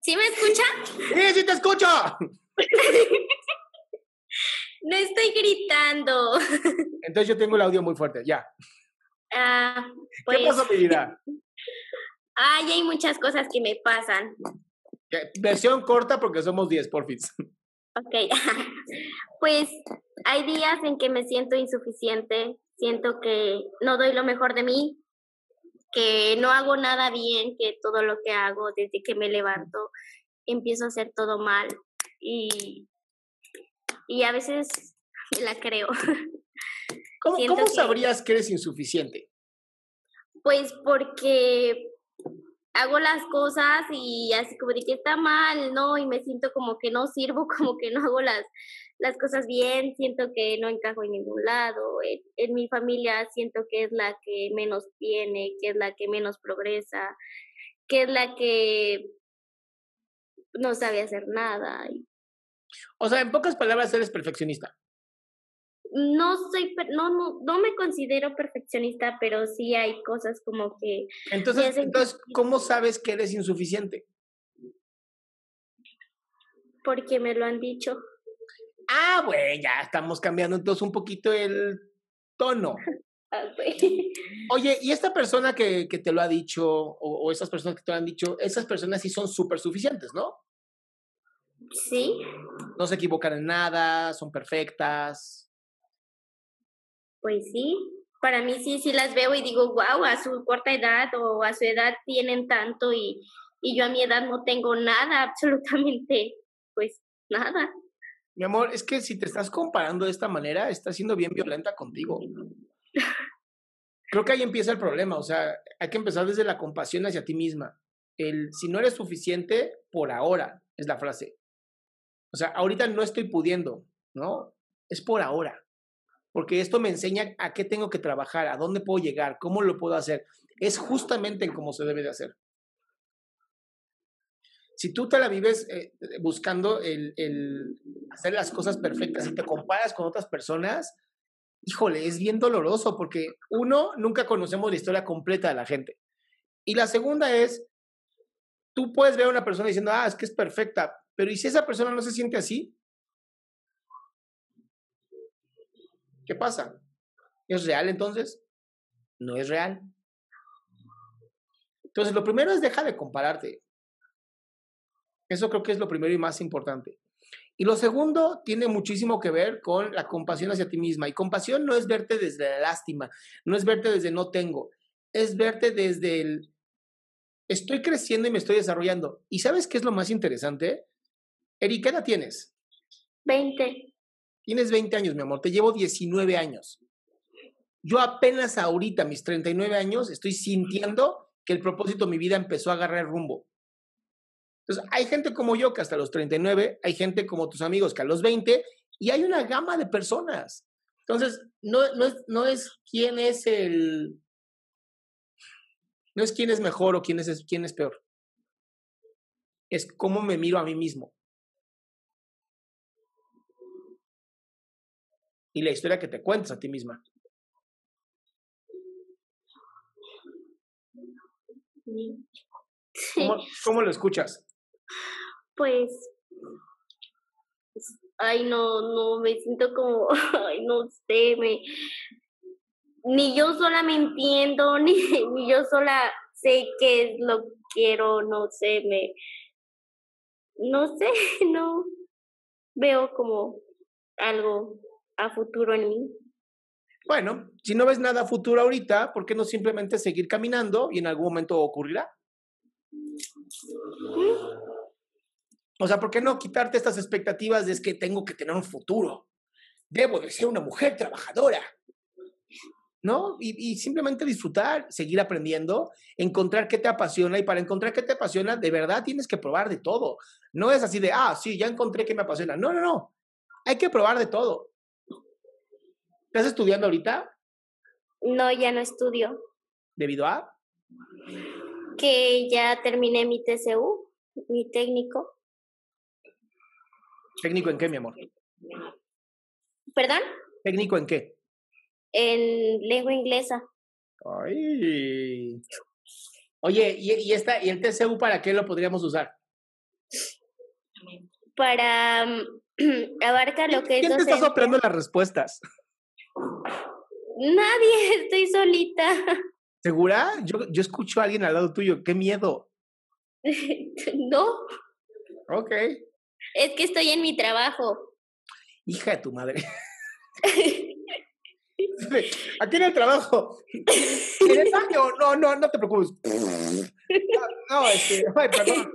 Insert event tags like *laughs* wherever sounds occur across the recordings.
¿Sí me escucha? ¡Sí, sí te escucho! *laughs* no estoy gritando. *laughs* Entonces yo tengo el audio muy fuerte, ya. Ah, ¿Qué pues pasó, mi vida? *laughs* Ay, hay muchas cosas que me pasan. Versión corta porque somos 10, porfis. Ok. pues hay días en que me siento insuficiente, siento que no doy lo mejor de mí, que no hago nada bien, que todo lo que hago desde que me levanto empiezo a hacer todo mal y, y a veces la creo. *laughs* ¿Cómo, ¿cómo sabrías que eres insuficiente? Pues porque hago las cosas y así como de que está mal, ¿no? Y me siento como que no sirvo, *laughs* como que no hago las, las cosas bien, siento que no encajo en ningún lado. En, mi familia siento que es la que menos tiene, que es la que menos progresa, que es la que no sabe hacer nada. O sea, en pocas palabras, eres perfeccionista. No soy, no, no, no me considero perfeccionista, pero sí hay cosas como que... Entonces, entonces ¿cómo sabes que eres insuficiente? Porque me lo han dicho. Ah, bueno, ya estamos cambiando entonces un poquito el tono. *laughs* Ah, Oye, ¿y esta persona que, que te lo ha dicho, o, o, esas personas que te lo han dicho, esas personas sí son súper suficientes, ¿no? Sí. No se equivocan en nada, son perfectas. Pues sí, para mí sí, sí las veo y digo, wow, a su corta edad o a su edad tienen tanto y, y yo a mi edad no tengo nada, *laughs* absolutamente, pues nada. Mi amor, es que si te estás comparando de esta manera, estás siendo bien violenta contigo. Creo que ahí empieza el problema, o sea, hay que empezar desde la compasión hacia ti misma. El si no eres suficiente, por ahora, es la frase. O sea, ahorita no estoy pudiendo, ¿no? Es por ahora. Porque esto me enseña a qué tengo que trabajar, a dónde puedo llegar, cómo lo puedo hacer. Es justamente en cómo se debe de hacer si tú te la vives eh, buscando el, hacer las cosas perfectas y te comparas con otras personas, híjole, es bien doloroso porque uno, nunca conocemos la historia completa de la gente. Y la segunda es, tú puedes ver a una persona diciendo, ah, es que es perfecta, pero ¿y si esa persona no se siente así? ¿Qué pasa? ¿Es real entonces? No es real. Entonces, lo primero es deja de compararte. Eso creo que es lo primero y más importante. Y lo segundo tiene muchísimo que ver con la compasión hacia ti misma. Y compasión no es verte desde la lástima, no es verte desde no tengo, es verte desde el estoy creciendo y me estoy desarrollando. ¿Y sabes qué es lo más interesante? Eri, ¿qué edad tienes? 20. Tienes 20 años, mi amor, te llevo 19 años. Yo apenas ahorita, mis 39 años, estoy sintiendo que el propósito de mi vida empezó a agarrar rumbo. Entonces, hay gente como yo que hasta los 39, hay gente como tus amigos que a los 20, y hay una gama de personas. Entonces, no, no, es, no es quién es el... No es quién es mejor o quién es, quién es peor. Es cómo me miro a mí mismo. Y la historia que te cuentas a ti misma. ¿Cómo, ¿Cómo, lo escuchas? Pues, ay, no, no, me siento como, *laughs* ay, no sé, me, ni yo sola me entiendo, *laughs* ni, ni yo sola sé qué es lo que quiero, no sé, me, no sé, *laughs* no veo como algo a futuro en mí. Bueno, si no ves nada a futuro ahorita, ¿por qué no simplemente seguir caminando y en algún momento ocurrirá? O sea, ¿por qué no quitarte estas expectativas de es que tengo que tener un futuro? Debo de ser una mujer trabajadora. ¿No? Y, simplemente disfrutar, seguir aprendiendo, encontrar qué te apasiona y para encontrar qué te apasiona, de verdad tienes que probar de todo. No es así de, ah, sí, ya encontré que me apasiona. No, no, no. Hay que probar de todo. ¿Estás estudiando ahorita? No, ya no estudio. ¿Debido a? Que ya terminé mi TCU, mi técnico. ¿Técnico en qué, mi amor? ¿Perdón? ¿Técnico en qué? En lengua inglesa. Ay. Oye, ¿y, y, esta, ¿y el TCU para qué lo podríamos usar? Para *clears throat* abarca lo que ¿Quién es te está soplando las respuestas? Nadie, *laughs* estoy solita. ¿Segura? Yo, yo escucho a alguien al lado tuyo. ¡Qué miedo! *laughs* no. Ok. Es que estoy en mi trabajo. Hija de tu madre. *laughs* Aquí en el trabajo. ¿En el baño? No, no, no te preocupes. No, no este, ay, perdón.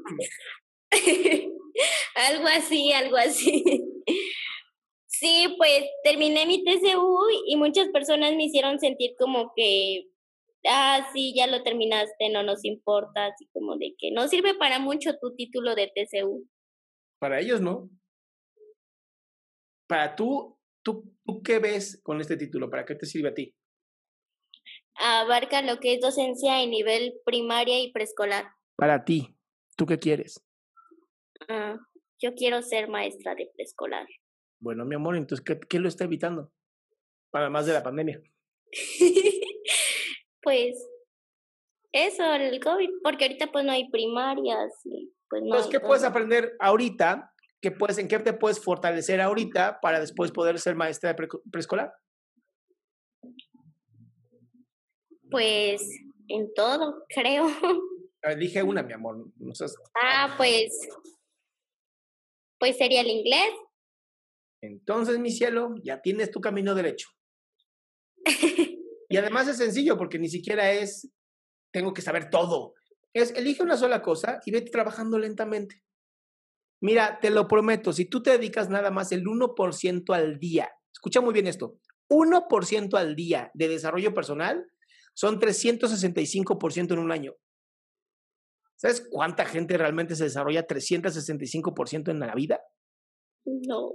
algo así, algo así. Sí, pues terminé mi TCU y muchas personas me hicieron sentir como que, ah, sí, ya lo terminaste, no nos importa, así como de que no sirve para mucho tu título de TCU. Para ellos no. Para tú, tú, ¿tú qué ves con este título? ¿Para qué te sirve a ti? Abarca lo que es docencia en nivel primaria y preescolar. Para ti, ¿tú qué quieres? Ah, yo quiero ser maestra de preescolar. Bueno, mi amor, entonces, ¿qué, ¿qué, lo está evitando? Para más de la pandemia. *laughs* pues eso, el COVID, porque ahorita pues no hay primarias y pues no. Entonces, ¿qué puedes aprender ahorita? ¿Qué puedes, ¿En qué te puedes fortalecer ahorita para después poder ser maestra de pre preescolar? Pues en todo, *laughs* creo. Dije una, mi amor. No seas... Ah, pues. Pues sería el inglés. Entonces, mi cielo, ya tienes tu camino derecho. *laughs* y además es sencillo porque ni siquiera es, tengo que saber todo. Es, elige una sola cosa y vete trabajando lentamente. Mira, te lo prometo, si tú te dedicas nada más el 1% al día, escucha muy bien esto, 1% al día de desarrollo personal son 365% en un año. ¿Sabes cuánta gente realmente se desarrolla 365% en la vida? No.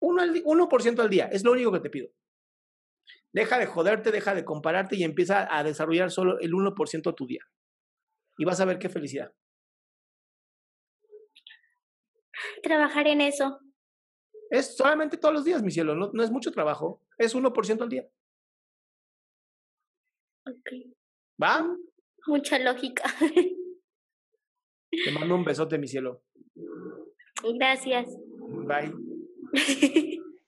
1%, al, 1 al día, es lo único que te pido. Deja de joderte, deja de compararte y empieza a desarrollar solo el 1% a tu día. Y vas a ver qué felicidad. Trabajar en eso. Es solamente todos los días, mi cielo, no, no es mucho trabajo, es 1% al día. Ok. ¿Va? Mucha lógica. Te mando un besote, mi cielo. Gracias. Bye. *laughs*